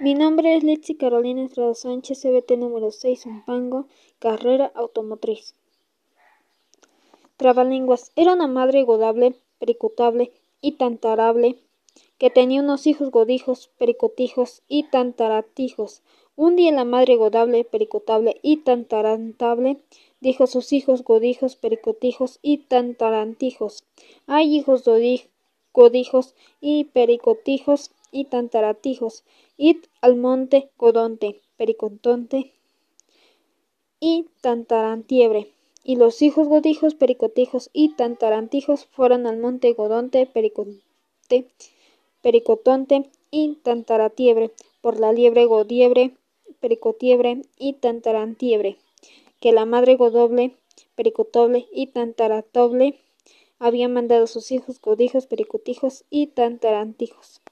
Mi nombre es Litsi Carolina Estrada Sánchez, CBT número 6, Umpango, carrera automotriz. Trabalenguas. Era una madre godable, pericotable y tantarable, que tenía unos hijos godijos, pericotijos y tantaratijos. Un día la madre godable, pericotable y tantarantable dijo a sus hijos godijos, pericotijos y tantarantijos. Hay hijos godijos y pericotijos y tantaratijos, id al monte Godonte, pericotonte y tantarantiebre. Y los hijos godijos, pericotijos y tantarantijos fueron al monte Godonte, pericotonte, pericotonte y tantaratiebre, por la liebre godiebre, pericotiebre y tantarantiebre, que la madre godoble, pericotoble y tantaratoble había mandado a sus hijos godijos, pericotijos y tantarantijos.